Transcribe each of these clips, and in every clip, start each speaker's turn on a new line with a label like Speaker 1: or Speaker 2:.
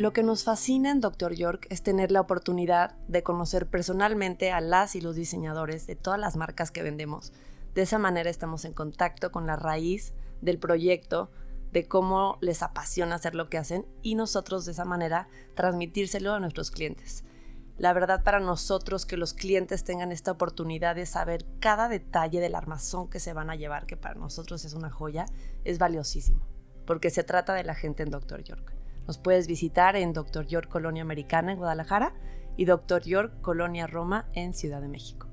Speaker 1: Lo que nos fascina en Dr. York es tener la oportunidad de conocer personalmente a las y los diseñadores de todas las marcas que vendemos. De esa manera estamos en contacto con la raíz del proyecto, de cómo les apasiona hacer lo que hacen y nosotros de esa manera transmitírselo a nuestros clientes. La verdad para nosotros que los clientes tengan esta oportunidad de saber cada detalle del armazón que se van a llevar, que para nosotros es una joya, es valiosísimo, porque se trata de la gente en Dr. York. Nos puedes visitar en Dr. York Colonia Americana en Guadalajara y Dr. York Colonia Roma en Ciudad de México.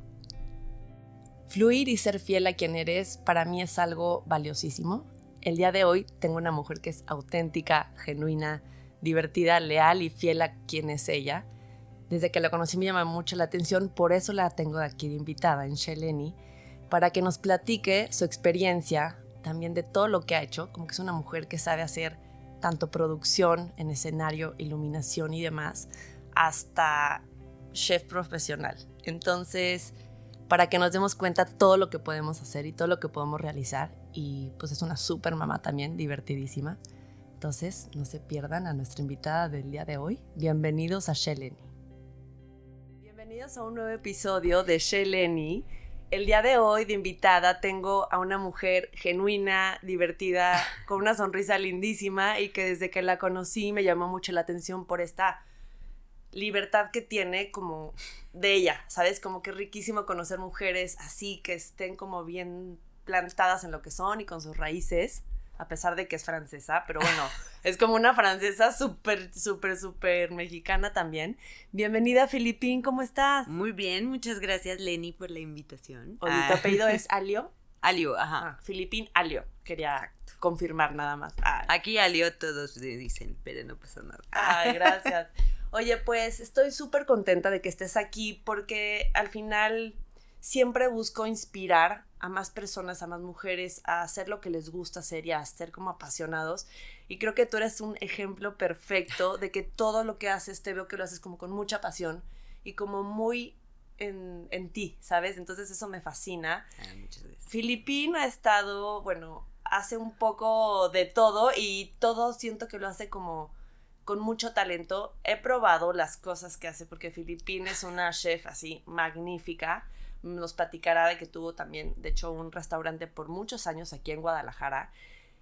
Speaker 1: Fluir y ser fiel a quien eres para mí es algo valiosísimo. El día de hoy tengo una mujer que es auténtica, genuina, divertida, leal y fiel a quien es ella. Desde que la conocí me llama mucho la atención, por eso la tengo aquí de invitada en Sheleni, para que nos platique su experiencia, también de todo lo que ha hecho, como que es una mujer que sabe hacer tanto producción en escenario, iluminación y demás, hasta chef profesional. Entonces, para que nos demos cuenta todo lo que podemos hacer y todo lo que podemos realizar. Y pues es una súper mamá también, divertidísima. Entonces, no se pierdan a nuestra invitada del día de hoy. Bienvenidos a Sheleni. Bienvenidos a un nuevo episodio de Sheleni. El día de hoy de invitada tengo a una mujer genuina, divertida, con una sonrisa lindísima y que desde que la conocí me llamó mucho la atención por esta libertad que tiene como de ella, ¿sabes? Como que es riquísimo conocer mujeres así, que estén como bien plantadas en lo que son y con sus raíces, a pesar de que es francesa, pero bueno, es como una francesa súper, súper, súper mexicana también. Bienvenida, Filipín, ¿cómo estás?
Speaker 2: Muy bien, muchas gracias, Lenny, por la invitación.
Speaker 1: Oye, ¿tu apellido es Alio?
Speaker 2: Alio, ajá.
Speaker 1: Ah, Filipín Alio, quería confirmar nada más. Ay.
Speaker 2: Aquí Alio todos le dicen, pero no pasa nada.
Speaker 1: Ay, gracias. Oye, pues estoy súper contenta de que estés aquí porque al final siempre busco inspirar a más personas, a más mujeres a hacer lo que les gusta hacer y a ser como apasionados. Y creo que tú eres un ejemplo perfecto de que todo lo que haces, te veo que lo haces como con mucha pasión y como muy en, en ti, ¿sabes? Entonces eso me fascina.
Speaker 2: Ah, muchas gracias.
Speaker 1: Ha estado, bueno, hace un poco de todo y todo siento que lo hace como con mucho talento. He probado las cosas que hace porque Filipín es una chef así magnífica. Nos platicará de que tuvo también, de hecho, un restaurante por muchos años aquí en Guadalajara.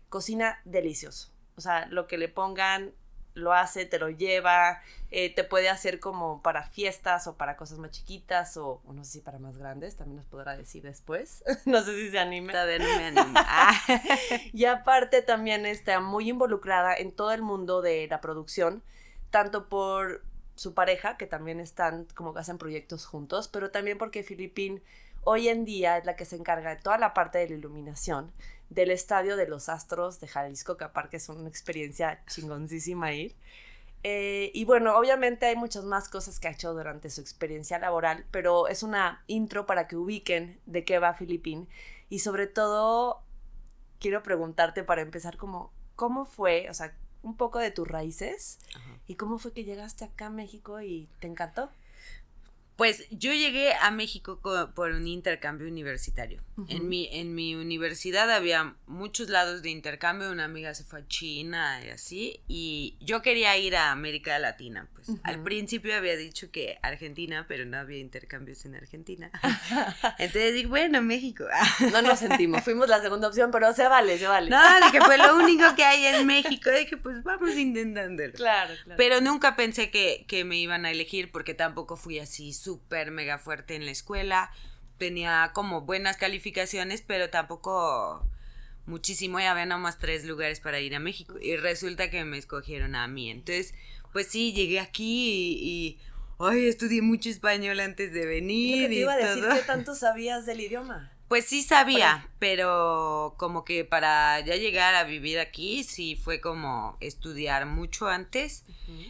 Speaker 1: Cocina delicioso. O sea, lo que le pongan lo hace, te lo lleva, eh, te puede hacer como para fiestas o para cosas más chiquitas o, o no sé si para más grandes, también nos podrá decir después. no sé si se anime.
Speaker 2: Todavía no me animo. Ah.
Speaker 1: Y aparte también está muy involucrada en todo el mundo de la producción, tanto por su pareja, que también están como que hacen proyectos juntos, pero también porque Filipín hoy en día es la que se encarga de toda la parte de la iluminación del Estadio de los Astros de Jalisco, que aparte es una experiencia chingoncísima ir. Eh, y bueno, obviamente hay muchas más cosas que ha hecho durante su experiencia laboral, pero es una intro para que ubiquen de qué va Filipín. Y sobre todo, quiero preguntarte para empezar como, ¿cómo fue? O sea, un poco de tus raíces
Speaker 2: Ajá.
Speaker 1: y cómo fue que llegaste acá a México y te encantó.
Speaker 2: Pues yo llegué a México co- por un intercambio universitario. En, mi, en mi universidad había muchos lados de intercambio. Una amiga se fue a China y así. Y yo quería ir a América Latina. Pues al principio había dicho que Argentina, pero no había intercambios en Argentina. Entonces dije, bueno, México.
Speaker 1: No nos sentimos, fuimos la segunda opción, pero se vale, se vale.
Speaker 2: No, dije, pues lo único que hay en México. Dije, pues vamos intentándolo.
Speaker 1: Claro, claro.
Speaker 2: Pero nunca pensé que, que me iban a elegir porque tampoco fui así súper mega fuerte en la escuela. Tenía como buenas calificaciones, pero tampoco muchísimo. Y había nomás tres lugares para ir a México. Y resulta que me escogieron a mí. Entonces, pues sí, llegué aquí y, y, ay, estudié mucho español antes de venir
Speaker 1: te
Speaker 2: y
Speaker 1: iba a decir
Speaker 2: todo.
Speaker 1: tanto sabías del idioma.
Speaker 2: Pues sí sabía, pero como que para ya llegar a vivir aquí sí fue como estudiar mucho antes.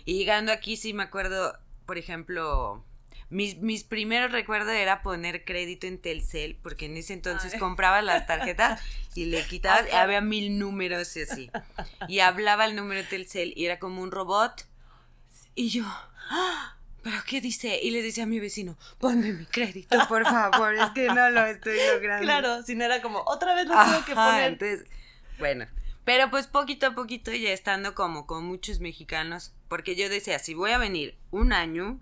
Speaker 2: Y llegando aquí sí me acuerdo, por ejemplo, mis, mis primeros recuerdos era poner crédito en Telcel, porque en ese entonces
Speaker 1: Ay.
Speaker 2: comprabas las tarjetas y le quitabas, había mil números y así. Y hablaba el número de Telcel y era como un robot. Y yo, "Ah, ¿pero qué dice? Y le decía a mi vecino, ponme mi crédito, por favor, es que no lo estoy logrando.
Speaker 1: Claro, si no era como, otra vez lo
Speaker 2: Ajá,
Speaker 1: tengo que poner.
Speaker 2: entonces, bueno, Pero pues poquito a poquito ya estando como con muchos mexicanos, porque yo decía, si voy a venir un año,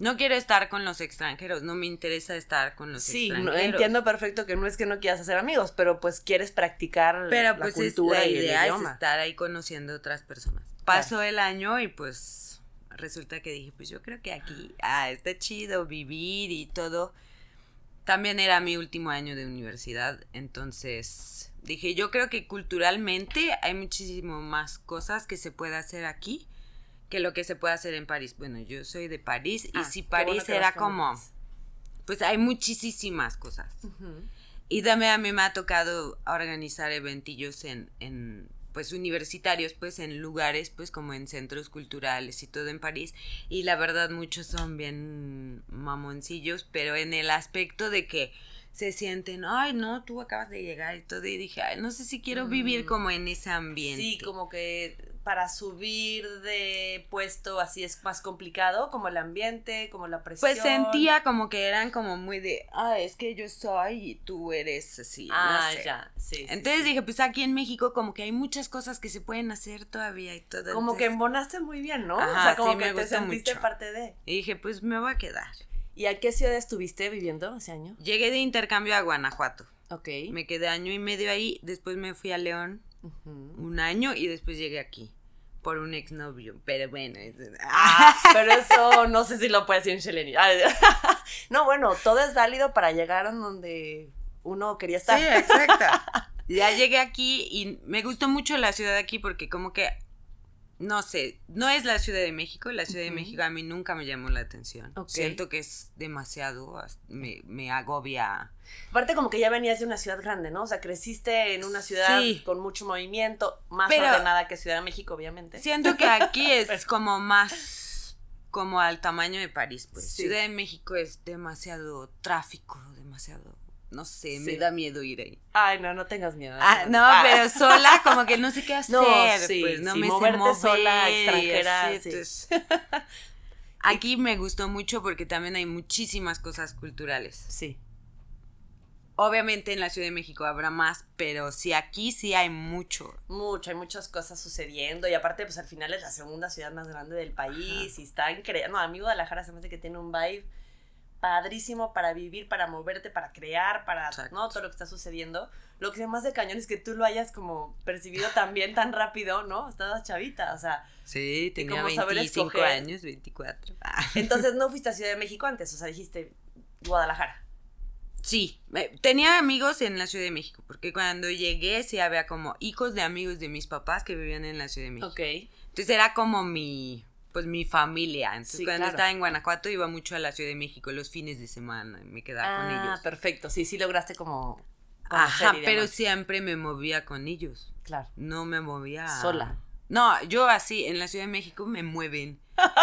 Speaker 2: no quiero estar con los extranjeros, no me interesa estar con los
Speaker 1: Sí, no-
Speaker 2: extranjeros.
Speaker 1: entiendo perfecto que no es que no quieras hacer amigos, pero pues quieres practicar
Speaker 2: Pero
Speaker 1: la
Speaker 2: pues es-
Speaker 1: cultura
Speaker 2: la
Speaker 1: y el
Speaker 2: idea es estar ahí conociendo otras personas. Pasó el año y pues resulta que dije, pues yo creo que aquí, ah, está chido vivir y todo. También era mi último año de universidad, entonces dije, yo creo que culturalmente hay muchísimo más cosas que se puede hacer aquí que lo que se puede hacer en París. Bueno, yo soy de París y
Speaker 1: Ah,
Speaker 2: si
Speaker 1: bueno
Speaker 2: París era como, pues hay muchísimas cosas. Y también a mí me ha tocado organizar eventillos en, en, pues universitarios, pues en lugares, pues como en centros culturales y todo en París. Y la verdad muchos son bien mamoncillos, pero en el aspecto de que se sienten, ay no, tú acabas de llegar y todo. Y dije, ay, no sé si quiero vivir
Speaker 1: Mm.
Speaker 2: como en ese ambiente.
Speaker 1: Sí, como que para subir de puesto así es más complicado, como el ambiente, como la presión.
Speaker 2: Pues sentía como que eran como muy de, ah, es que yo soy y tú eres así. no
Speaker 1: Ah,
Speaker 2: sé.
Speaker 1: ya, sí.
Speaker 2: Entonces
Speaker 1: sí.
Speaker 2: dije, pues aquí en México como que hay muchas cosas que se pueden hacer todavía y todo.
Speaker 1: Como que embonaste muy bien, ¿no? o
Speaker 2: Ajá,
Speaker 1: sea, como
Speaker 2: sí,
Speaker 1: que
Speaker 2: me
Speaker 1: te sentiste
Speaker 2: mucho.
Speaker 1: parte de.
Speaker 2: Y dije, pues me voy a quedar.
Speaker 1: ¿Y a qué ciudad estuviste viviendo ese año?
Speaker 2: Llegué de intercambio a Guanajuato.
Speaker 1: Ok.
Speaker 2: Me quedé año y medio ahí, después me fui a León un año y después llegué aquí por un exnovio. Pero bueno, es-
Speaker 1: Ah, pero eso no sé si lo puede decir en Sheleni. No, bueno, todo es válido para llegar a donde uno quería estar.
Speaker 2: Sí, exacto. Ya llegué aquí y me gustó mucho la ciudad de aquí porque como que, no sé, no es la Ciudad de México, la Ciudad de. México a mí nunca me llamó la atención. Siento que es demasiado, as- me, me agobia.
Speaker 1: Aparte como que ya venías de una ciudad grande, ¿no? O sea, creciste en una ciudad
Speaker 2: Sí.
Speaker 1: con mucho movimiento, más
Speaker 2: Pero-
Speaker 1: ordenada que Ciudad de México, obviamente.
Speaker 2: Siento que aquí es como más como al tamaño de París, pues.
Speaker 1: Sí.
Speaker 2: Ciudad de México es demasiado tráfico, demasiado, no sé, me da miedo ir ahí.
Speaker 1: Ay, no, no tengas miedo.
Speaker 2: Ah, no,
Speaker 1: Ah.
Speaker 2: pero sola como que no sé qué hacer,
Speaker 1: No, sí,
Speaker 2: pues no
Speaker 1: sí,
Speaker 2: me sé
Speaker 1: moverte
Speaker 2: mover
Speaker 1: sola, extranjera,
Speaker 2: entonces, Aquí me gustó mucho porque también hay muchísimas cosas culturales.
Speaker 1: Sí.
Speaker 2: Obviamente en la Ciudad de México habrá más, pero sí aquí sí hay mucho.
Speaker 1: Mucho, hay muchas cosas sucediendo y aparte, pues al final es la segunda ciudad más grande del país y está increíble. No, a mí Guadalajara se me hace que tiene un vibe padrísimo para vivir, para moverte, para crear, para
Speaker 2: Exacto.
Speaker 1: no todo lo que está sucediendo. Lo que me hace cañón es que tú lo hayas como percibido también tan rápido, ¿no? Estabas chavita, o sea,
Speaker 2: Sí, tenía
Speaker 1: como saber
Speaker 2: 25
Speaker 1: escoger.
Speaker 2: años, 24. Ah.
Speaker 1: entonces no fuiste a Ciudad de México antes, o sea, dijiste Guadalajara.
Speaker 2: Sí, tenía amigos en la Ciudad de México, porque cuando llegué sí había como hijos de amigos de mis papás que vivían en la Ciudad de México.
Speaker 1: Ok.
Speaker 2: Entonces era como mi, pues mi familia. Entonces
Speaker 1: Sí,
Speaker 2: cuando
Speaker 1: claro.
Speaker 2: estaba en Guanajuato iba mucho a la Ciudad de México los fines de semana, me quedaba con
Speaker 1: Ah,
Speaker 2: ellos.
Speaker 1: perfecto, sí, sí lograste como...
Speaker 2: Ajá, pero siempre me movía con ellos.
Speaker 1: Claro.
Speaker 2: No me movía.
Speaker 1: Sola.
Speaker 2: No, yo así, en la Ciudad de México me mueven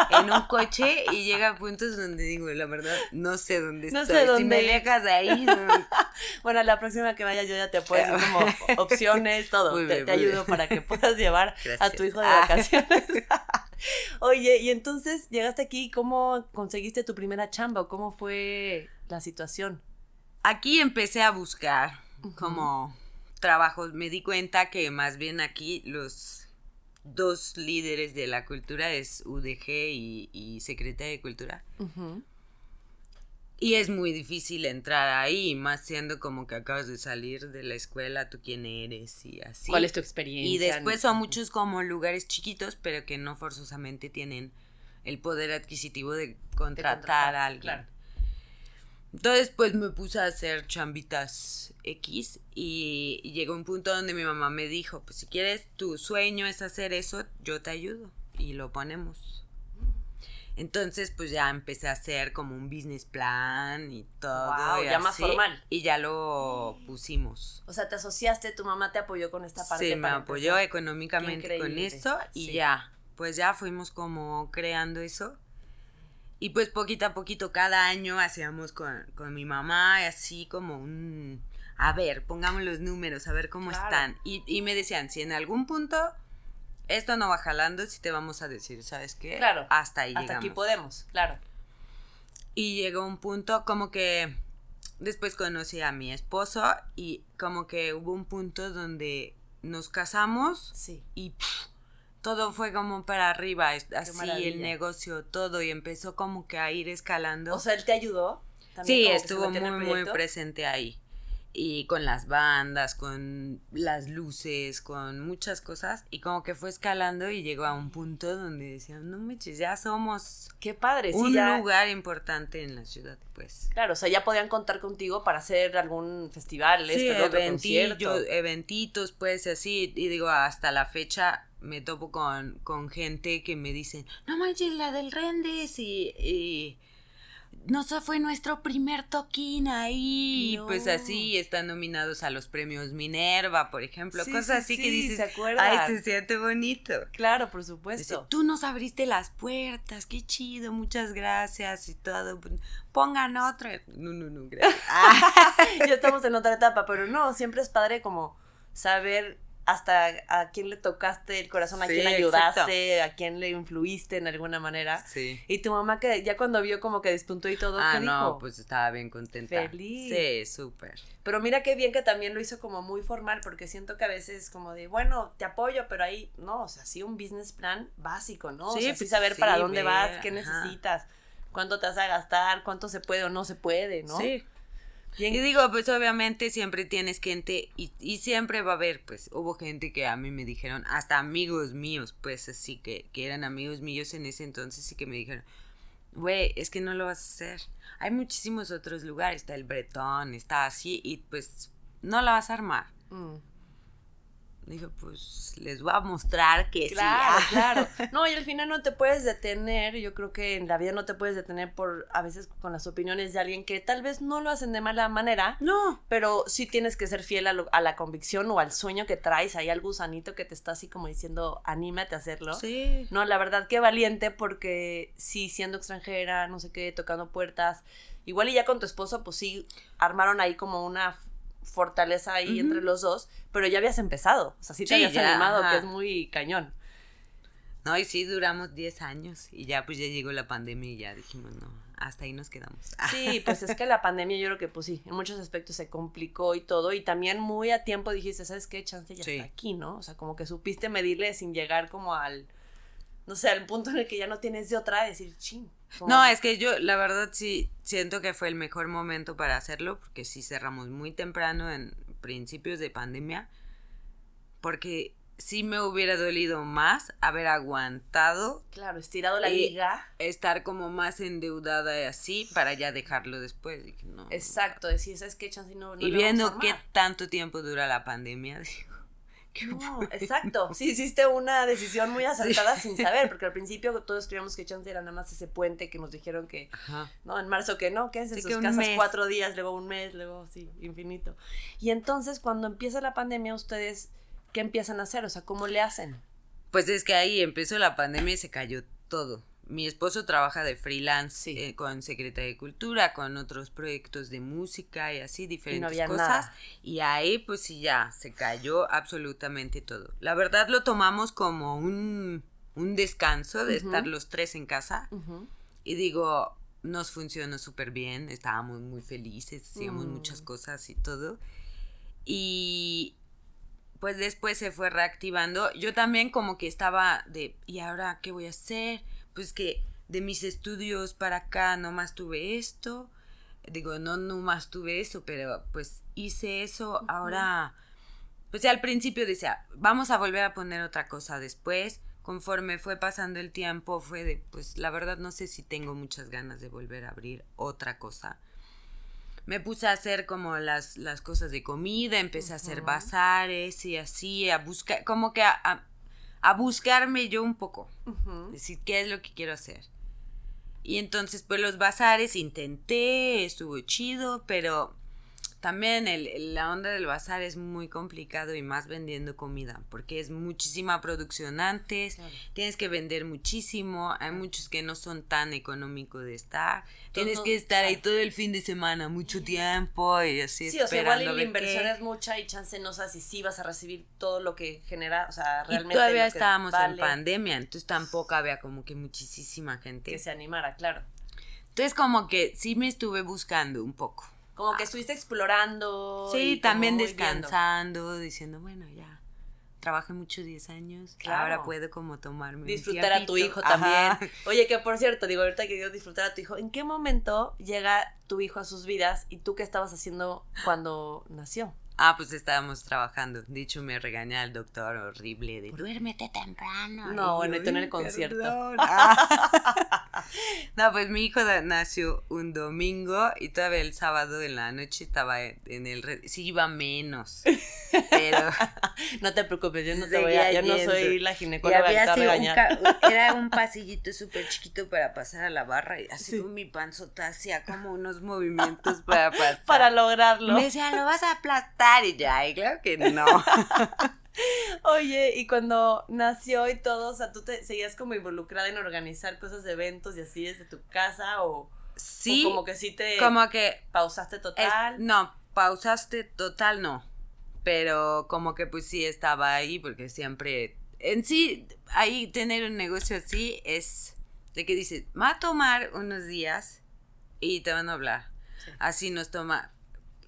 Speaker 2: en un coche y llega a puntos donde digo, la verdad, no sé dónde
Speaker 1: No
Speaker 2: estoy.
Speaker 1: sé
Speaker 2: Si
Speaker 1: dónde
Speaker 2: me
Speaker 1: ir.
Speaker 2: dejas ahí, no.
Speaker 1: Bueno, la próxima que vaya yo ya te puedo decir como opciones, todo. Te
Speaker 2: bien,
Speaker 1: te ayudo
Speaker 2: bien.
Speaker 1: para que puedas llevar a
Speaker 2: Gracias.
Speaker 1: tu hijo de
Speaker 2: Ah.
Speaker 1: Oye, y entonces llegaste aquí, ¿cómo conseguiste tu primera chamba o cómo fue la situación?
Speaker 2: Aquí empecé a buscar como trabajos. Me di cuenta que más bien aquí los dos líderes de la cultura es UDG y, y Secretaría de Cultura. Y es muy difícil entrar ahí, más siendo como que acabas de salir de la escuela, tú quién eres y así.
Speaker 1: ¿Cuál es tu experiencia?
Speaker 2: Y después son muchos como lugares chiquitos, pero que no forzosamente tienen el poder adquisitivo de
Speaker 1: De
Speaker 2: contratar, a alguien.
Speaker 1: Claro.
Speaker 2: Entonces, pues me puse a hacer chambitas X y llegó un punto donde mi mamá me dijo, pues si quieres, tu sueño es hacer eso, yo te ayudo y lo ponemos. Entonces, pues ya empecé a hacer como un business plan y todo.
Speaker 1: Guau,
Speaker 2: y
Speaker 1: ya más
Speaker 2: así,
Speaker 1: formal.
Speaker 2: Y ya lo pusimos.
Speaker 1: O sea, te asociaste, tu mamá te apoyó con esta parte.
Speaker 2: Sí, me
Speaker 1: para
Speaker 2: apoyó
Speaker 1: empezar.
Speaker 2: económicamente con eso y
Speaker 1: Sí.
Speaker 2: ya, pues ya fuimos como creando eso. Y pues poquito a poquito cada año hacíamos con, con mi mamá y así como un... A ver, pongamos los números, a ver cómo
Speaker 1: Claro.
Speaker 2: están. Y, y me decían, si en algún punto esto no va jalando, si te vamos a decir, ¿sabes qué?
Speaker 1: Claro.
Speaker 2: Hasta ahí
Speaker 1: Hasta
Speaker 2: llegamos.
Speaker 1: aquí podemos, claro.
Speaker 2: Y llegó un punto como que después conocí a mi esposo y como que hubo un punto donde nos casamos
Speaker 1: Sí.
Speaker 2: y pff, todo fue como para arriba, así el negocio, todo, y empezó como que a ir escalando.
Speaker 1: O sea, él te ayudó. También
Speaker 2: sí, estuvo muy, muy presente ahí. Y con las bandas, con las luces, con muchas cosas. Y como que fue escalando y llegó a un punto donde decían, no manches, ya somos
Speaker 1: Qué padre, sí,
Speaker 2: un
Speaker 1: ya.
Speaker 2: lugar importante en la ciudad, pues.
Speaker 1: Claro, o sea, ya podían contar contigo para hacer algún festival,
Speaker 2: Sí,
Speaker 1: esto, el otro concierto.
Speaker 2: eventitos, pues así, y digo, hasta la fecha me topo con, con gente que me dicen, no manches, la del Rendes, y, y no sé, fue nuestro primer toquín ahí, y pues
Speaker 1: No.
Speaker 2: así, están nominados a los premios Minerva, por ejemplo,
Speaker 1: Sí,
Speaker 2: cosas
Speaker 1: sí,
Speaker 2: así que dices,
Speaker 1: ¿se acuerdan?
Speaker 2: ay, se siente bonito.
Speaker 1: Claro, por
Speaker 2: Dice,
Speaker 1: supuesto.
Speaker 2: tú nos abriste las puertas, qué chido, muchas gracias y todo. Pongan otro. No, no, no, gracias.
Speaker 1: Ya estamos en otra etapa, pero no, siempre es padre como saber hasta a quién le tocaste el corazón, a
Speaker 2: Sí,
Speaker 1: quién ayudaste, a quién le influiste en alguna manera.
Speaker 2: sí.
Speaker 1: Y tu mamá que ya cuando vio como que despuntó y todo,
Speaker 2: Ah,
Speaker 1: ¿qué
Speaker 2: no,
Speaker 1: dijo?
Speaker 2: pues estaba bien contenta.
Speaker 1: Feliz.
Speaker 2: Sí, súper.
Speaker 1: Pero mira qué bien que también lo hizo como muy formal, porque siento que a veces como de, bueno, te apoyo, pero ahí, no, o sea, sí un business plan básico, ¿no?
Speaker 2: Sí,
Speaker 1: o sea, sí
Speaker 2: pues,
Speaker 1: saber
Speaker 2: sí,
Speaker 1: para dónde
Speaker 2: ver,
Speaker 1: vas, qué
Speaker 2: ajá.
Speaker 1: necesitas, cuánto te vas a gastar, cuánto se puede o no se puede, ¿no?
Speaker 2: Sí.
Speaker 1: Bien-
Speaker 2: Y digo, pues obviamente siempre tienes gente y, y siempre va a haber, pues hubo gente que a mí me dijeron, hasta amigos míos, pues así que, que eran amigos míos en ese entonces y que me dijeron, güey, es que no lo vas a hacer. Hay muchísimos otros lugares, está el Bretón, está así y pues no la vas a armar.
Speaker 1: Mm.
Speaker 2: Digo, pues les voy a mostrar que
Speaker 1: Claro,
Speaker 2: sí.
Speaker 1: claro. No, y al final no te puedes detener, yo creo que en la vida no te puedes detener por a veces con las opiniones de alguien que tal vez no lo hacen de mala manera,
Speaker 2: No,
Speaker 1: pero sí tienes que ser fiel a, lo- a la convicción o al sueño que traes, hay al gusanito que te está así como diciendo, anímate a hacerlo.
Speaker 2: sí.
Speaker 1: No, la verdad que valiente porque sí, siendo extranjera, no sé qué, tocando puertas, igual y ya con tu esposo, pues sí, armaron ahí como una fortaleza ahí entre los dos, pero ya habías empezado, o sea, sí te
Speaker 2: Sí,
Speaker 1: habías
Speaker 2: ya,
Speaker 1: animado,
Speaker 2: ajá.
Speaker 1: que es muy cañón.
Speaker 2: No, y sí, duramos 10 años y ya pues ya llegó la pandemia y ya dijimos, no, hasta ahí nos quedamos.
Speaker 1: Sí, pues es que la pandemia yo creo que pues sí, en muchos aspectos se complicó y todo, y también muy a tiempo dijiste, ¿sabes qué? Chance ya
Speaker 2: Sí.
Speaker 1: está aquí, ¿no? O sea, como que supiste medirle sin llegar como al, no sé, al punto en el que ya no tienes de otra, decir, ching.
Speaker 2: No, es que yo la verdad sí siento que fue el mejor momento para hacerlo porque sí cerramos muy temprano en principios de pandemia porque sí me hubiera dolido más haber aguantado
Speaker 1: Claro, estirado la
Speaker 2: Y-
Speaker 1: liga.
Speaker 2: estar como más endeudada y así para ya dejarlo después. No.
Speaker 1: Exacto, decir, ¿sabes qué? Chance no, no
Speaker 2: Y viendo qué tanto tiempo dura la pandemia, digo, ¿qué
Speaker 1: No, exacto. Sí, hiciste una decisión muy acertada sin saber, porque al principio todos creíamos que chance era nada más ese puente que nos dijeron que,
Speaker 2: Ajá.
Speaker 1: no, en marzo que no, que es en
Speaker 2: Sí,
Speaker 1: sus casas
Speaker 2: mes.
Speaker 1: cuatro días, luego un mes, luego sí, infinito. Y entonces cuando empieza la pandemia, ustedes, ¿qué empiezan a hacer? O sea, ¿cómo le hacen?
Speaker 2: Pues es que ahí empezó la pandemia y se cayó todo. Mi esposo trabaja de freelance
Speaker 1: Sí.
Speaker 2: eh, con Secretaría de Cultura, con otros proyectos de música y así, diferentes cosas.
Speaker 1: nada.
Speaker 2: Y ahí pues sí ya, se cayó absolutamente todo. La verdad lo tomamos como un, un descanso de estar los tres en casa. Y digo, nos funcionó súper bien, estábamos muy felices, hacíamos
Speaker 1: Mm.
Speaker 2: muchas cosas y todo. Y pues después se fue reactivando. Yo también como que estaba de, ¿y ahora qué voy a hacer? Pues que de mis estudios para acá nomás tuve esto. Digo, no nomás tuve eso, pero pues hice eso. Ahora, pues al principio decía, vamos a volver a poner otra cosa después. Conforme fue pasando el tiempo, fue de, pues la verdad no sé si tengo muchas ganas de volver a abrir otra cosa. Me puse a hacer como las, las cosas de comida, empecé a hacer bazares y así, a buscar, como que a, a, a buscarme yo un poco,
Speaker 1: Ujú.
Speaker 2: decir qué es lo que quiero hacer. Y entonces, pues los bazares intenté, estuvo chido, pero también el, el- la onda del bazar es muy complicado y más vendiendo comida, porque es muchísima producción antes,
Speaker 1: Claro.
Speaker 2: tienes que vender muchísimo, hay muchos que no son tan económicos de estar, tienes que estar ahí todo el fin de semana, mucho tiempo y así
Speaker 1: Sí, o sea, igual
Speaker 2: esperando
Speaker 1: la
Speaker 2: ver
Speaker 1: inversión es mucha y chance no sabes si sí vas a recibir todo lo que genera, o sea,
Speaker 2: Y
Speaker 1: realmente.
Speaker 2: todavía estábamos en
Speaker 1: vale
Speaker 2: pandemia, entonces tampoco había como que muchísima gente.
Speaker 1: Que se animara, claro.
Speaker 2: Entonces como que sí me estuve buscando un poco.
Speaker 1: Como que estuviste explorando.
Speaker 2: Sí,
Speaker 1: y
Speaker 2: también
Speaker 1: viendo.
Speaker 2: descansando, diciendo, bueno, ya. trabajé mucho 10 años, ahora puedo como tomarme
Speaker 1: Disfrutar a tu hijo también. Oye, que por cierto, digo, ahorita que digo disfrutar a tu hijo, ¿en qué momento llega tu hijo a sus vidas y tú qué estabas haciendo cuando nació?
Speaker 2: Ah, pues estábamos trabajando. Dicho, me regaña el doctor horrible de duérmete temprano.
Speaker 1: No, bueno, tú en el concierto.
Speaker 2: no, pues mi hijo nació un domingo y todavía el sábado en la noche estaba en el... Sí, iba menos. Pero...
Speaker 1: no te preocupes, yo no te voy a... Yo no soy la ginecóloga
Speaker 2: que regañar. era un pasillito súper chiquito para pasar a la barra y así con mi panzota hacía como unos movimientos para pasar.
Speaker 1: Para lograrlo.
Speaker 2: Me decía, lo vas a aplastar y ya, y claro que no.
Speaker 1: Oye, y cuando nació y todo, o sea, ¿tú te seguías como involucrada en organizar cosas eventos y así desde tu casa o,
Speaker 2: sí,
Speaker 1: como que sí te
Speaker 2: como que
Speaker 1: pausaste total?
Speaker 2: no, pausaste total no, pero como que pues sí estaba ahí porque siempre en sí ahí tener un negocio así es de que dices, va a tomar unos días y te van a hablar. Así nos toma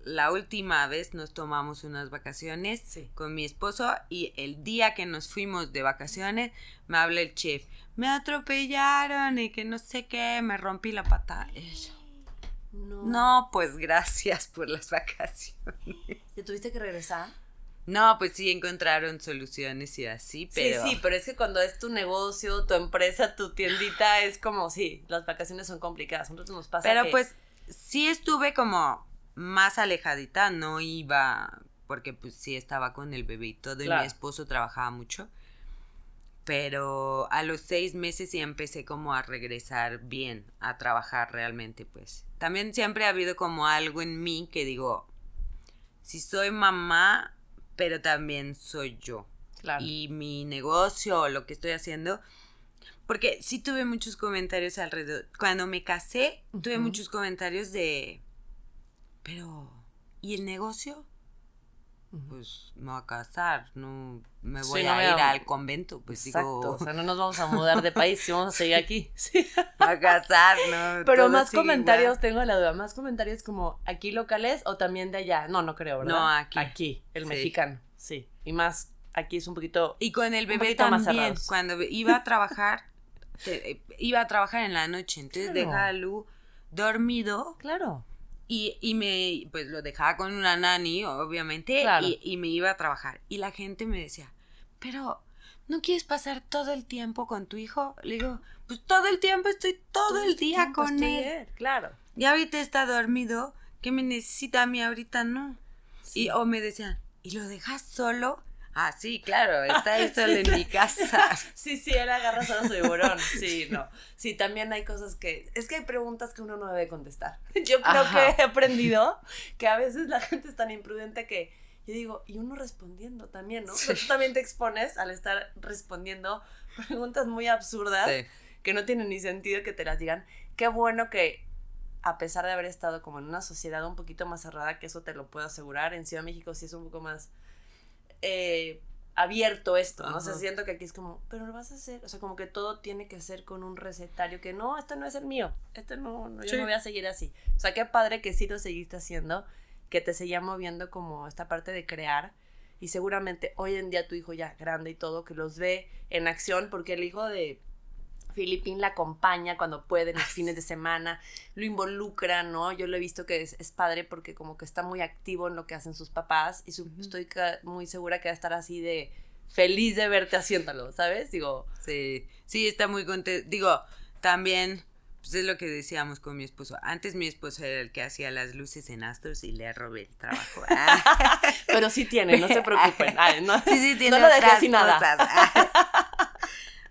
Speaker 2: la última vez nos tomamos unas vacaciones con mi esposo y el día que nos fuimos de vacaciones me habla el chef, me atropellaron y que no sé qué, me rompí la pata. no. no, pues gracias por las vacaciones.
Speaker 1: ¿Te tuviste que regresar?
Speaker 2: No, pues sí encontraron soluciones y así, pero...
Speaker 1: Sí, sí, pero es que cuando es tu negocio, tu empresa, tu tiendita, es como, sí, las vacaciones son complicadas, nosotros nos pasa
Speaker 2: Pero pues sí estuve como más alejadita, no iba, porque pues sí estaba con el bebé y todo, y mi esposo trabajaba mucho. Pero a los seis meses sí empecé como a regresar bien, a trabajar realmente, pues. También siempre ha habido como algo en mí que digo, si soy mamá, pero también soy yo. Y mi negocio lo que estoy haciendo, porque sí tuve muchos comentarios alrededor. Cuando me casé, tuve muchos comentarios de, pero, ¿y el negocio? Pues me voy a casar, no me voy a ir al convento, pues
Speaker 1: Exacto, o sea, no nos vamos a mudar de país, si vamos a seguir aquí. Sí.
Speaker 2: A casar, ¿no?
Speaker 1: Pero más comentarios, tengo la duda, más comentarios como aquí locales o también de allá. No, no creo, ¿verdad?
Speaker 2: No, aquí.
Speaker 1: Aquí, el mexicano, sí. Y más, aquí es un poquito.
Speaker 2: Y con el bebé también, cuando iba a trabajar, iba a trabajar en la noche, entonces dejaba a Lu dormido.
Speaker 1: Claro.
Speaker 2: Y, y, me, pues lo dejaba con una nani, obviamente, y, y, me iba a trabajar. Y la gente me decía, pero, ¿no quieres pasar todo el tiempo con tu hijo? Le digo, pues todo el tiempo estoy todo, el día con él.
Speaker 1: Claro.
Speaker 2: Y ahorita está dormido, ¿qué me necesita a mí ahorita? No. Y, o me decían, ¿y lo dejas solo? Ah, sí, claro, está eso en mi casa.
Speaker 1: sí, sí, él agarra solo su tiburón. Sí, no. Sí, también hay cosas que. Es que hay preguntas que uno no debe contestar. Yo creo que he aprendido que a veces la gente es tan imprudente que yo digo, y uno respondiendo también, ¿no? tú también te expones al estar respondiendo preguntas muy absurdas que no tienen ni sentido que te las digan. Qué bueno que a pesar de haber estado como en una sociedad un poquito más cerrada, que eso te lo puedo asegurar, en Ciudad de México sí es un poco más eh, abierto esto, ¿no? O sea, siento que aquí es como, pero lo vas a hacer, o sea, como que todo tiene que ser con un recetario que no, este no es el mío, este no, yo no voy a seguir así. O sea, qué padre que sí lo seguiste haciendo, que te seguía moviendo como esta parte de crear y seguramente hoy en día tu hijo ya grande y todo, que los ve en acción, porque el hijo de Filipín la acompaña cuando puede en los fines de semana, lo involucra, ¿no? Yo lo he visto que es, padre porque como que está muy activo en lo que hacen sus papás y estoy muy segura que va a estar así de feliz de verte haciéndolo, ¿sabes? Digo.
Speaker 2: Sí, sí, está muy contento. Digo, también, pues es lo que decíamos con mi esposo. Antes mi esposo era el que hacía las luces en Astros y le robé el trabajo.
Speaker 1: Pero sí tiene, no se preocupen. no,
Speaker 2: sí, sí, tiene no lo dejé sin nada.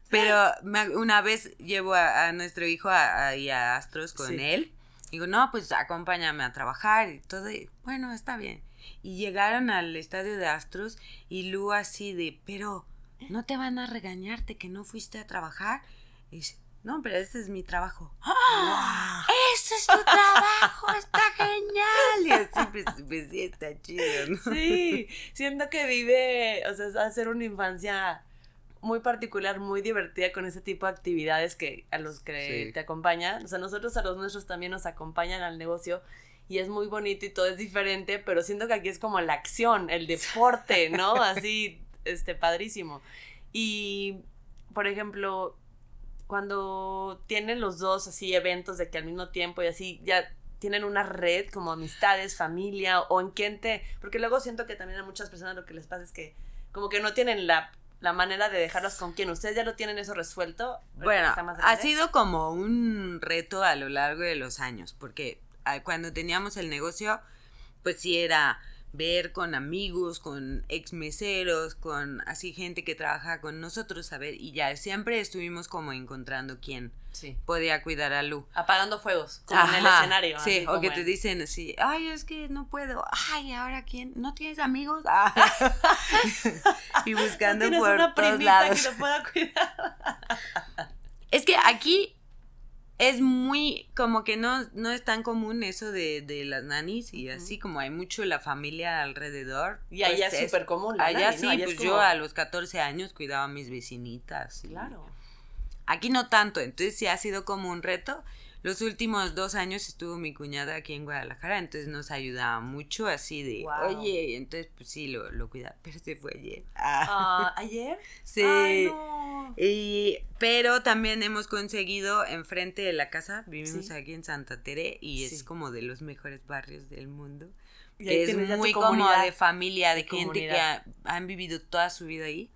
Speaker 2: Pero una vez llevo a, nuestro hijo a, a, Astros con él. Digo, no, pues acompáñame a trabajar y todo. bueno, está bien. Y llegaron al estadio de Astros y Lu así de, pero no te van a regañarte que no fuiste a trabajar. Y dice, no, pero ese es mi trabajo. ¡Ah! ¡Ese es tu trabajo! ¡Está genial! Y así, pues, pues sí, está chido, ¿no?
Speaker 1: Sí, siento que vive, o sea, hacer una infancia muy particular, muy divertida con ese tipo de actividades que a los que te acompañan. O sea, nosotros a los nuestros también nos acompañan al negocio y es muy bonito y todo es diferente, pero siento que aquí es como la acción, el deporte, ¿no? Así este, padrísimo. Y, por ejemplo, cuando tienen los dos así eventos de que al mismo tiempo y así, ya tienen una red como amistades, familia o en quién te... Porque luego siento que también a muchas personas lo que les pasa es que como que no tienen la, la manera de dejarlos con quién. ¿Ustedes ya lo tienen eso resuelto?
Speaker 2: Bueno, ha sido como un reto a lo largo de los años, porque ah, cuando teníamos el negocio, pues sí era ver con amigos, con ex meseros, con así gente que trabaja con nosotros, a ver, y ya siempre estuvimos como encontrando quién podía cuidar a Lu.
Speaker 1: Apagando fuegos, como en el escenario.
Speaker 2: Sí, o que te dicen así, ay, es que no puedo, ay, ahora quién, ¿no tienes amigos? y buscando por una todos lados. Que pueda cuidar. es que aquí es muy, como que no, no es tan común eso de, de las nanis y así como hay mucho la familia alrededor.
Speaker 1: Y allá pues es súper común.
Speaker 2: allá sí, pues yo a los 14 años cuidaba a mis vecinitas.
Speaker 1: Claro.
Speaker 2: Aquí no tanto, entonces sí ha sido como un reto. Los últimos dos años estuvo mi cuñada aquí en Guadalajara, entonces nos ayudaba mucho así de, oye, entonces pues sí, lo, lo cuidaba, pero se fue ayer.
Speaker 1: Ah, ¿Ayer?
Speaker 2: Sí. y, pero también hemos conseguido enfrente de la casa, vivimos aquí en Santa Tere y es como de los mejores barrios del mundo. es muy como de familia, de gente que han vivido toda su vida ahí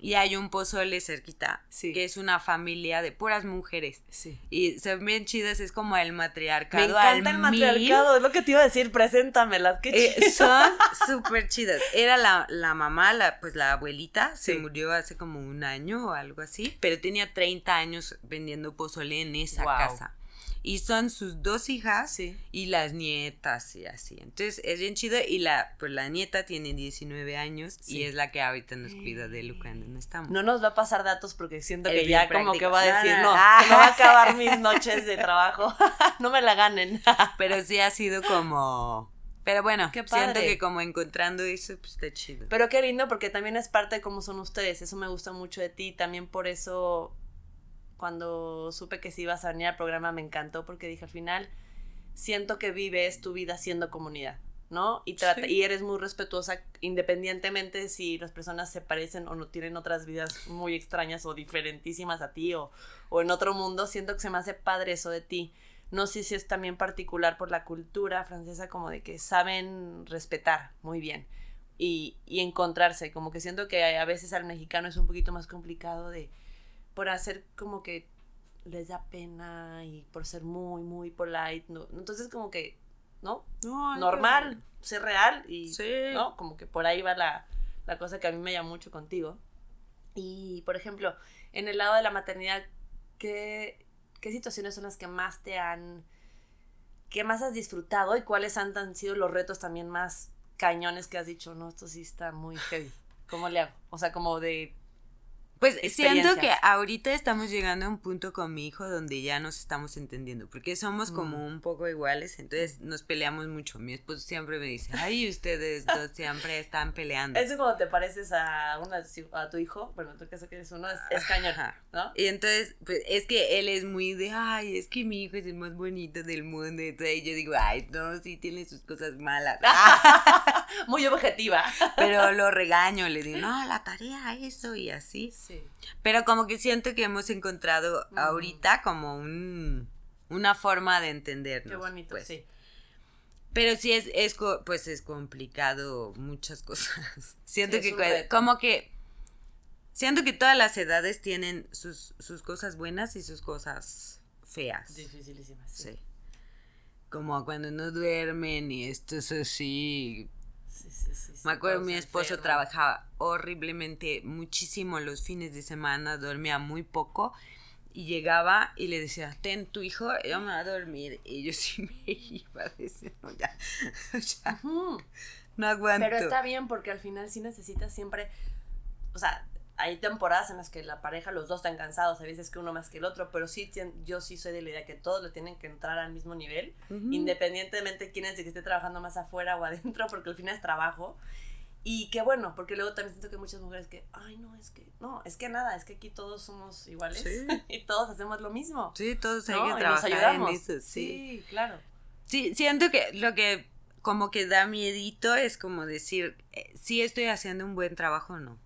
Speaker 2: y hay un pozole cerquita, que es una familia de puras mujeres. Sí. Y son bien chidas, es como el matriarcado.
Speaker 1: Me encanta el matriarcado, es lo que te iba a decir, preséntamelas, qué
Speaker 2: eh, Son súper chidas. Era la, la mamá, la, pues la abuelita, se murió hace como un año o algo así, pero tenía 30 años vendiendo pozole en esa casa y son sus dos hijas y las nietas y así. Entonces es bien chido y la pues la nieta tiene 19 años y es la que ahorita nos cuida de Lu cuando no estamos.
Speaker 1: No nos va a pasar datos porque siento que ya como que va a decir, no, se me va a acabar mis noches de trabajo, no me la ganen.
Speaker 2: Pero sí ha sido como pero bueno, siento que como encontrando eso, pues está chido.
Speaker 1: Pero qué lindo porque también es parte de cómo son ustedes. Eso me gusta mucho de ti. También por eso cuando supe que si ibas a venir al programa me encantó porque dije al final siento que vives tu vida siendo comunidad, ¿no? Y, y eres muy respetuosa independientemente si las personas se parecen o no tienen otras vidas muy extrañas o diferentísimas a ti o, o en otro mundo, siento que se me hace padre eso de ti. No sé si es también particular por la cultura francesa como de que saben respetar muy bien y, y encontrarse, como que siento que a veces al mexicano es un poquito más complicado de por hacer como que les da pena y por ser muy, muy polite. ¿no? Entonces, como que, ¿no? Normal, ser real y, ¿no? Como que por ahí va la, la cosa que a mí me llama mucho contigo. Y, por ejemplo, en el lado de la maternidad, ¿qué, qué situaciones son las que más te han... ¿Qué más has disfrutado y cuáles han, han sido los retos también más cañones que has dicho? No, esto sí está muy heavy. ¿Cómo le hago? O sea, como de
Speaker 2: pues siento que ahorita estamos llegando a un punto con mi hijo donde ya nos estamos entendiendo, porque somos como mm. un poco iguales, entonces nos peleamos mucho. Mi esposo siempre me dice, ay, ustedes dos siempre están peleando.
Speaker 1: Eso cuando te pareces a, una, a tu hijo, bueno, tú caso que eres uno, es, cañón, ¿no?
Speaker 2: Y entonces, pues es que él es muy de, ay, es que mi hijo es el más bonito del mundo, entonces yo digo, ay, no, sí tiene sus cosas malas.
Speaker 1: muy objetiva.
Speaker 2: Pero lo regaño, le digo, no, la tarea, eso y así. Pero como que siento que hemos encontrado ahorita como un, una forma de entendernos.
Speaker 1: Qué bonito,
Speaker 2: pues.
Speaker 1: sí.
Speaker 2: Pero sí es, es, pues es complicado muchas cosas. siento que como que siento que todas las edades tienen sus, sus cosas buenas y sus cosas feas.
Speaker 1: Dificilísimas.
Speaker 2: Sí. Como cuando no duermen y esto es así me acuerdo, mi esposo trabajaba horriblemente muchísimo los fines de semana, dormía muy poco y llegaba y le decía, ten tu hijo, yo me voy a dormir. Y yo sí me iba a decir, no, ya, no aguanto.
Speaker 1: Pero está bien porque al final sí necesitas siempre, o sea, hay temporadas en las que la pareja, los dos están cansados, a veces que uno más que el otro, pero sí, yo sí soy de la idea que todos le tienen que entrar al mismo nivel, independientemente quién es de que esté trabajando más afuera o adentro, porque al final es trabajo. Y qué bueno, porque luego también siento que muchas mujeres que, ay, no, es que, no, es que nada, es que aquí todos somos iguales y todos hacemos lo mismo.
Speaker 2: Sí, todos hay que trabajar en eso, sí.
Speaker 1: sí. claro.
Speaker 2: Sí, siento que lo que como que da miedito es como decir, eh, si estoy haciendo un buen trabajo o no.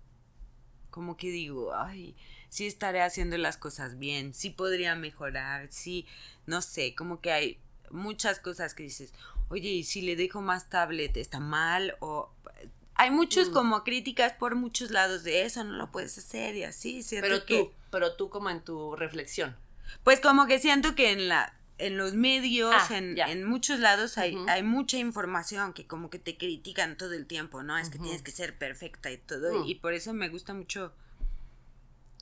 Speaker 2: Como que digo, ay, sí estaré haciendo las cosas bien, sí podría mejorar, sí, no sé, como que hay muchas cosas que dices, oye, y si le dejo más tablet, ¿está mal? O hay muchos mm. como críticas por muchos lados de eso, no lo puedes hacer y así, ¿cierto?
Speaker 1: Pero tú, pero tú como en tu reflexión.
Speaker 2: Pues como que siento que en la en los medios, ah, en, muchos lados hay, hay mucha información que como que te critican todo el tiempo, ¿no? Es que tienes que ser perfecta y todo. Mm. Y por eso me gusta mucho.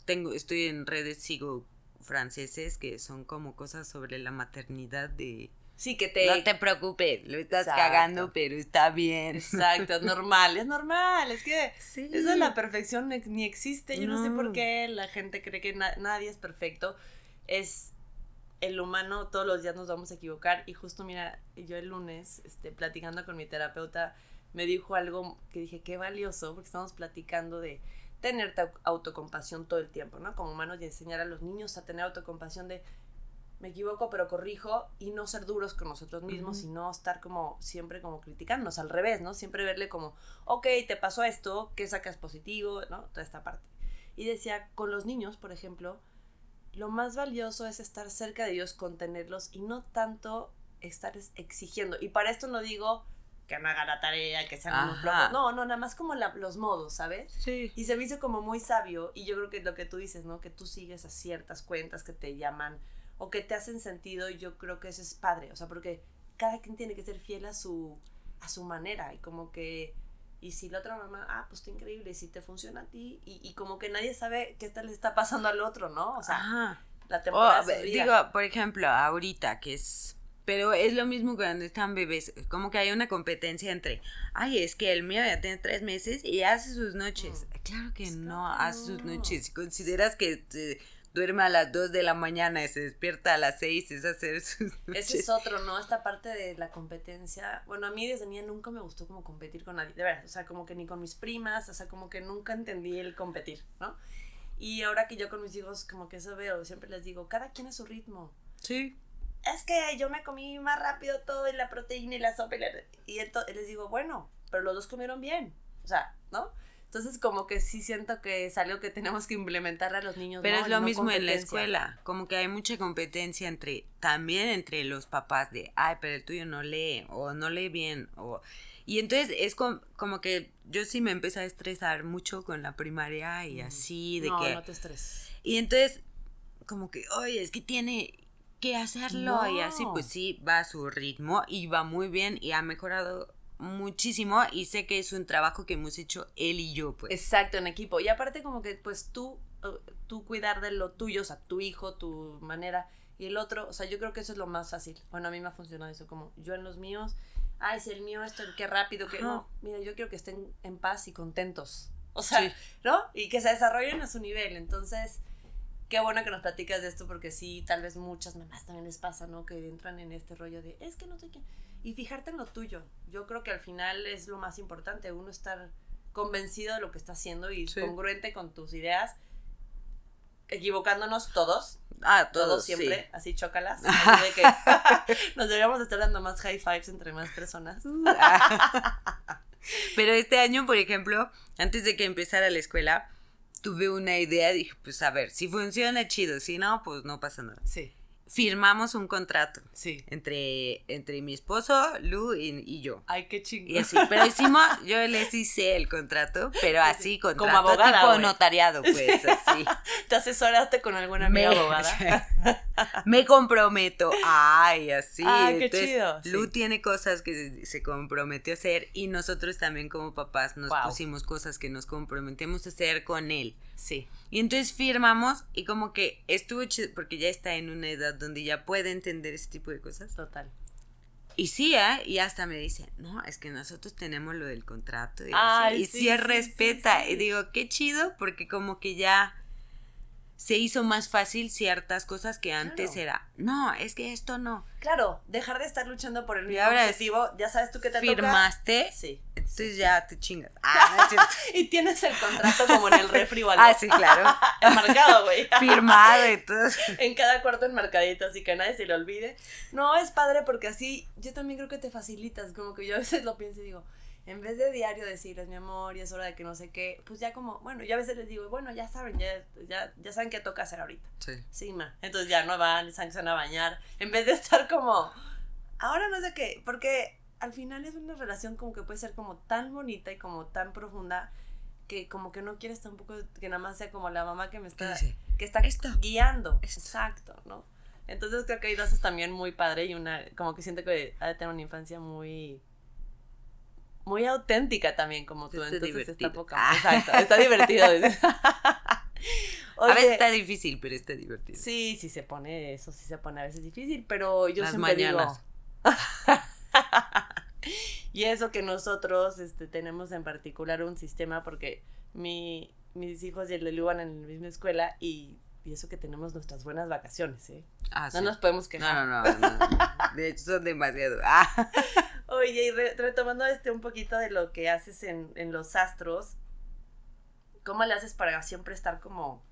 Speaker 2: Tengo, estoy en redes, sigo franceses que son como cosas sobre la maternidad de
Speaker 1: Sí, que te...
Speaker 2: No te preocupes, lo estás cagando, pero está bien.
Speaker 1: Exacto, es normal, es normal, es que eso de la perfección ni existe, yo no, sé por qué la gente cree que nadie es perfecto, es el humano, todos los días nos vamos a equivocar y justo mira, yo el lunes, este, platicando con mi terapeuta, me dijo algo que dije, qué valioso, porque estamos platicando de tener autocompasión todo el tiempo, ¿no? Como humanos y enseñar a los niños a tener autocompasión de me equivoco, pero corrijo y no ser duros con nosotros mismos y no estar como siempre como criticándonos, al revés, ¿no? Siempre verle como, ok, te pasó esto, ¿qué sacas positivo? ¿No? Toda esta parte. Y decía, con los niños, por ejemplo, lo más valioso es estar cerca de Dios, contenerlos y no tanto estar exigiendo. Y para esto no digo que no haga la tarea, que sean unos flojos. No, no, nada más como los modos, ¿sabes?
Speaker 2: Sí.
Speaker 1: Y se me hizo como muy sabio. Y yo creo que lo que tú dices, ¿no? Que tú sigues a ciertas cuentas que te llaman o que te hacen sentido y yo creo que eso es padre, o sea, porque cada quien tiene que ser fiel a su, a su manera y como que, y si la otra mamá, ah, pues está increíble, y si te funciona a ti, y, como que nadie sabe qué tal le está pasando al otro, ¿no? O sea, la temporada.
Speaker 2: digo, por ejemplo, ahorita que es... Pero es lo mismo cuando están bebés, como que hay una competencia entre, ay, es que el mío ya tiene tres meses y hace sus noches. Mm. Claro que no, hace sus noches. Si consideras que duerme a las 2 de la mañana y se despierta a las 6, es hacer sus
Speaker 1: Ese es otro, ¿no? Esta parte de la competencia. Bueno, a mí desde niña nunca me gustó como competir con nadie, de verdad, o sea, como que ni con mis primas, o sea, como que nunca entendí el competir, ¿no? Y ahora que yo con mis hijos como que eso veo, siempre les digo, cada quien a su ritmo.
Speaker 2: Sí.
Speaker 1: Es que yo me comí más rápido todo y la proteína y la sopa y, y les digo, bueno, pero los dos comieron bien, o sea, ¿no? Entonces, como que sí siento que es algo que tenemos que implementar a los niños.
Speaker 2: Pero es lo mismo en la escuela, como que hay mucha competencia entre, también entre los papás de, ay, pero el tuyo no lee, o no lee bien, o... Y entonces es como, que yo sí me empecé a estresar mucho con la primaria y así, de que...
Speaker 1: No, te estreses.
Speaker 2: Y entonces, como que, oye, es que tiene que hacerlo y así, pues sí, va a su ritmo y va muy bien y ha mejorado muchísimo y sé que es un trabajo que hemos hecho él y yo, pues.
Speaker 1: Exacto, en equipo. Y aparte como que pues tú, uh, tú cuidar de lo tuyo, o sea, tu hijo, tu manera y el otro, o sea, yo creo que eso es lo más fácil. Bueno, a mí me ha funcionado eso, como yo en los míos, ay, si el mío esto, qué rápido, que no, mira, yo quiero que estén en paz y contentos. O sea, ¿no? Y que se desarrollen a su nivel. Entonces, qué bueno que nos platicas de esto porque sí, tal vez muchas mamás también les pasa, ¿no? Que entran en este rollo de, es que no sé qué y fijarte en lo tuyo. Yo creo que al final es lo más importante, uno estar convencido de lo que está haciendo y congruente con tus ideas, equivocándonos todos.
Speaker 2: Ah, todos,
Speaker 1: siempre, así chócalas. nos deberíamos estar dando más high fives entre más personas.
Speaker 2: Pero este año, por ejemplo, antes de que empezara la escuela, tuve una idea, dije, pues a ver, si funciona chido, si no, pues no pasa nada.
Speaker 1: Sí
Speaker 2: firmamos un contrato.
Speaker 1: Sí.
Speaker 2: Entre, entre mi esposo, Lu y, yo.
Speaker 1: Ay, qué chingón.
Speaker 2: Y así, pero hicimos, yo les hice el contrato, pero así, contrato Como abogada, tipo notariado, pues, así.
Speaker 1: ¿Te asesoraste con alguna amiga abogada?
Speaker 2: me comprometo. Ay, así.
Speaker 1: Ay, qué chido.
Speaker 2: Lu tiene cosas que se, comprometió a hacer y nosotros también como papás nos pusimos cosas que nos comprometemos a hacer con él.
Speaker 1: Sí.
Speaker 2: Y entonces firmamos y como que estuvo chido porque ya está en una edad donde ya puede entender ese tipo de cosas.
Speaker 1: Total.
Speaker 2: Y sí, ¿eh? Y hasta me dice, no, es que nosotros tenemos lo del contrato. Y, sí, y respeta. y digo, qué chido, porque como que ya se hizo más fácil ciertas cosas que antes era, no, es que esto no.
Speaker 1: Claro, dejar de estar luchando por el mismo objetivo, ya sabes tú que te
Speaker 2: ¿Firmaste?
Speaker 1: Sí.
Speaker 2: Entonces ya te chingas. Ah,
Speaker 1: y tienes el contrato como en el refri o algo.
Speaker 2: Ah, sí, claro.
Speaker 1: Enmarcado, güey.
Speaker 2: Firmado y todo.
Speaker 1: En cada cuarto enmarcadito, así que nadie se lo olvide. No, es padre porque así yo también creo que te facilitas, como que yo a veces lo pienso y digo, en vez de diario decirles, mi amor, ya es hora de que no sé qué, pues ya como, bueno, yo a veces les digo, bueno, ya saben, ya, ya, ya saben qué toca hacer ahorita.
Speaker 2: Sí.
Speaker 1: Sí, ma. Entonces ya no van, que se van a bañar. En vez de estar como, ahora no sé qué, porque al final es una relación como que puede ser como tan bonita y como tan profunda que como que no quieres tampoco que nada más sea como la mamá que me está, que está
Speaker 2: "Esto,
Speaker 1: guiando.
Speaker 2: esto".
Speaker 1: Exacto, ¿no? Entonces creo que hay dos es también muy padre y una, como que siento que ha de tener una infancia muy, muy auténtica también como tú.
Speaker 2: Está
Speaker 1: Entonces
Speaker 2: divertido.
Speaker 1: está poca.
Speaker 2: Ah.
Speaker 1: Exacto, está divertido.
Speaker 2: a
Speaker 1: Oye,
Speaker 2: veces está difícil, pero está divertido.
Speaker 1: Sí, sí se pone, eso sí se pone a veces difícil, pero yo
Speaker 2: Las
Speaker 1: siempre
Speaker 2: mañanas.
Speaker 1: digo. y eso que nosotros este, tenemos en particular un sistema, porque mi, mis hijos y el de Lu van en la misma escuela y, y eso que tenemos nuestras buenas vacaciones, ¿eh?
Speaker 2: Ah,
Speaker 1: No
Speaker 2: sí.
Speaker 1: nos podemos
Speaker 2: No,
Speaker 1: quejar.
Speaker 2: no, no, no. De hecho, son demasiado. Ah.
Speaker 1: Oye, y re- retomando este un poquito de lo que haces en, en los astros, ¿cómo le haces para siempre estar como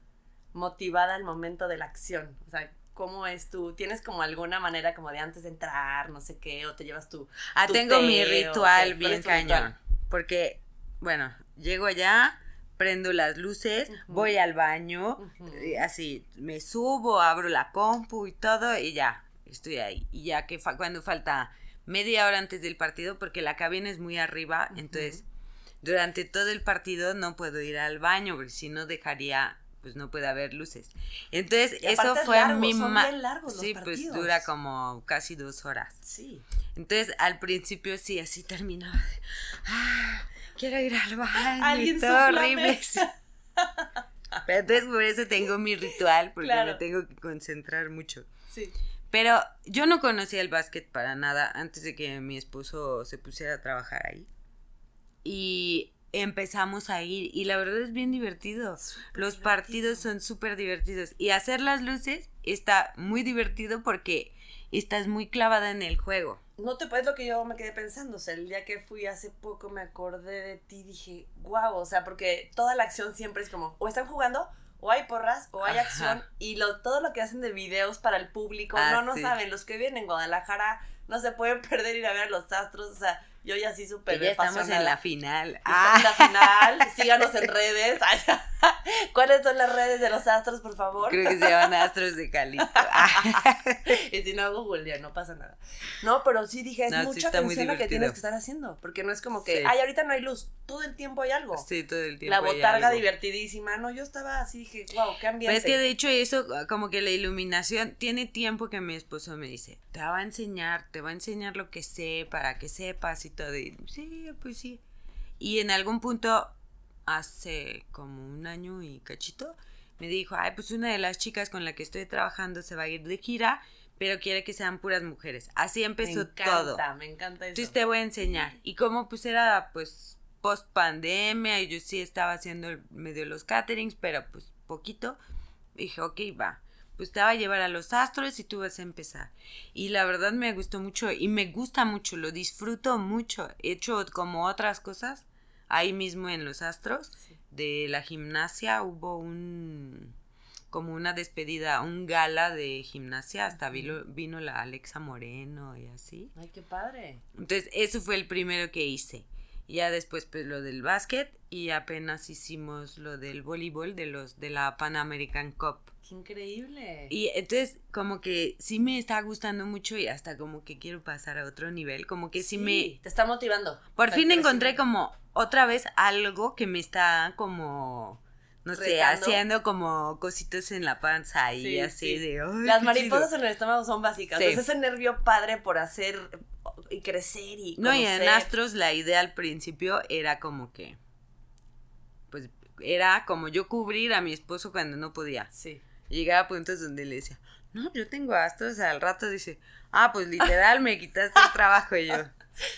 Speaker 1: motivada al momento de la acción? O sea, ¿cómo es tú? ¿Tienes como alguna manera como de antes de entrar, no sé qué, o te llevas tu...
Speaker 2: Ah,
Speaker 1: tu
Speaker 2: tengo mi
Speaker 1: té, o
Speaker 2: ritual bien cañón. Porque, bueno, llego allá, prendo las luces, voy al baño, así, me subo, abro la compu y todo, y ya, estoy ahí. Y ya que fa- cuando falta media hora antes del partido, porque la cabina es muy arriba, entonces durante todo el partido no puedo ir al baño, porque si no dejaría, pues no puede haber luces. Entonces, eso
Speaker 1: es
Speaker 2: fue
Speaker 1: largo,
Speaker 2: mi
Speaker 1: son
Speaker 2: ma-
Speaker 1: bien largos los
Speaker 2: Sí, pues dura como casi dos horas.
Speaker 1: Sí.
Speaker 2: Entonces, al principio sí, así terminaba. Ah, quiero ir al baño.
Speaker 1: Alguien
Speaker 2: todo horrible. Pero entonces por eso tengo mi ritual, porque
Speaker 1: Claro.
Speaker 2: me tengo que concentrar mucho.
Speaker 1: Sí.
Speaker 2: Pero yo no conocía el básquet para nada antes de que mi esposo se pusiera a trabajar ahí. Y empezamos a ir y la verdad es bien divertido. Los
Speaker 1: divertido.
Speaker 2: partidos son súper divertidos. Y hacer las luces está muy divertido porque estás muy clavada en el juego.
Speaker 1: No te puedes lo que yo me quedé pensando, o sea, el día que fui hace poco me acordé de ti, dije, wow, o sea, porque toda la acción siempre es como, o están jugando, o hay porras, o hay
Speaker 2: Ajá.
Speaker 1: acción, y lo, todo lo que hacen de videos para el público,
Speaker 2: Ah,
Speaker 1: no, no
Speaker 2: sí.
Speaker 1: saben, los que viven en Guadalajara no se pueden perder ir a ver a los astros, o sea, yo ya sí súper
Speaker 2: ya estamos en la final. Ah,
Speaker 1: en la final, síganos en redes. ¿Cuáles son las redes de los astros, por favor?
Speaker 2: creo que se llaman Astros de Calixto. Ah,
Speaker 1: Y si no hago Google, no pasa nada. No, pero sí dije, es
Speaker 2: No, sí
Speaker 1: mucha
Speaker 2: muy
Speaker 1: atención lo que tienes que estar haciendo. Porque no es como que,
Speaker 2: Sí.
Speaker 1: ay, ahorita no hay luz. Todo el tiempo hay algo.
Speaker 2: sí, todo el tiempo.
Speaker 1: la
Speaker 2: hay
Speaker 1: botarga
Speaker 2: algo.
Speaker 1: divertidísima. No, yo estaba así, dije, wow, qué
Speaker 2: Pero
Speaker 1: ambiente.
Speaker 2: es que de hecho eso, como que la iluminación, tiene tiempo que mi esposo me dice, te va a enseñar, te va a enseñar lo que sé para que sepas y todo. Y sí, pues sí. Y en algún punto, hace como un año y cachito, me dijo, ay, pues una de las chicas con la que estoy trabajando se va a ir de gira, pero quiere que sean puras mujeres. Así
Speaker 1: me
Speaker 2: empezó
Speaker 1: encanta,
Speaker 2: todo.
Speaker 1: me encanta eso.
Speaker 2: Entonces te voy a enseñar. Y como pues era pues post pandemia y yo sí estaba haciendo medio los caterings, pero pues poquito, dije, ok, va. Pues te va a llevar a los astros y tú vas a empezar. Y la verdad me gustó mucho y me gusta mucho, lo disfruto mucho. He hecho como otras cosas ahí mismo en los astros.
Speaker 1: Sí.
Speaker 2: De la gimnasia hubo un como una despedida, un gala de gimnasia, hasta vino, vino la Alexa Moreno y así.
Speaker 1: Ay, qué padre.
Speaker 2: Entonces, eso fue el primero que hice. Y Ya después, pues, lo del básquet y apenas hicimos lo del voleibol de los de la Pan American Cup.
Speaker 1: Qué increíble.
Speaker 2: Y entonces, como que sí me está gustando mucho y hasta como que quiero pasar a otro nivel. Como que sí, me.
Speaker 1: Te está motivando.
Speaker 2: Por fin encontré como otra vez algo que me está como. No sé, haciendo como cositas en la panza y
Speaker 1: Sí,
Speaker 2: así
Speaker 1: sí.
Speaker 2: de. "Ay,
Speaker 1: Las mariposas
Speaker 2: chido".
Speaker 1: en el estómago son básicas.
Speaker 2: Sí.
Speaker 1: Es ese nervio padre por hacer y crecer y
Speaker 2: No, y en. Astros la idea al principio era como que, pues era como yo cubrir a mi esposo cuando no podía.
Speaker 1: Sí.
Speaker 2: Llegaba a puntos donde le decía, no, yo tengo Astros, al rato dice, ah, pues literal me quitaste el trabajo y yo.